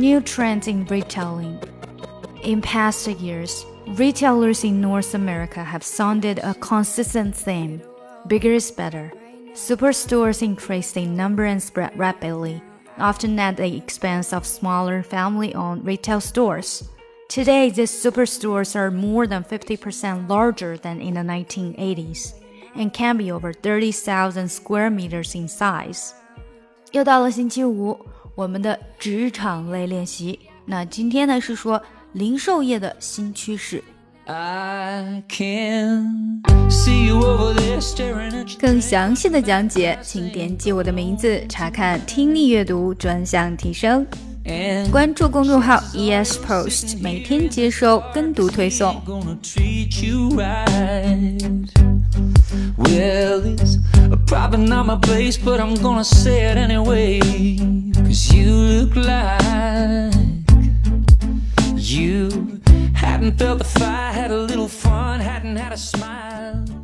New trends in retailing. In past years, retailers in North America have sounded a consistent theme bigger is better. Superstores increased in number and spread rapidly, often at the expense of smaller family owned retail stores. Today, these superstores are more than 50% larger than in the 1980s and can be over 30,000 square meters in size. 又到了星期五， 我们的职场类练习。那今天呢是说零售业的新趋势。更详细的讲解，请点击我的名字查看听力阅读专项提升。关注公众号 ES Post，每天接收跟读推送。Well, it's problem not my place, but I'm gonna say it anyway. Hadn't felt the fire, had a little fun, hadn't had a smile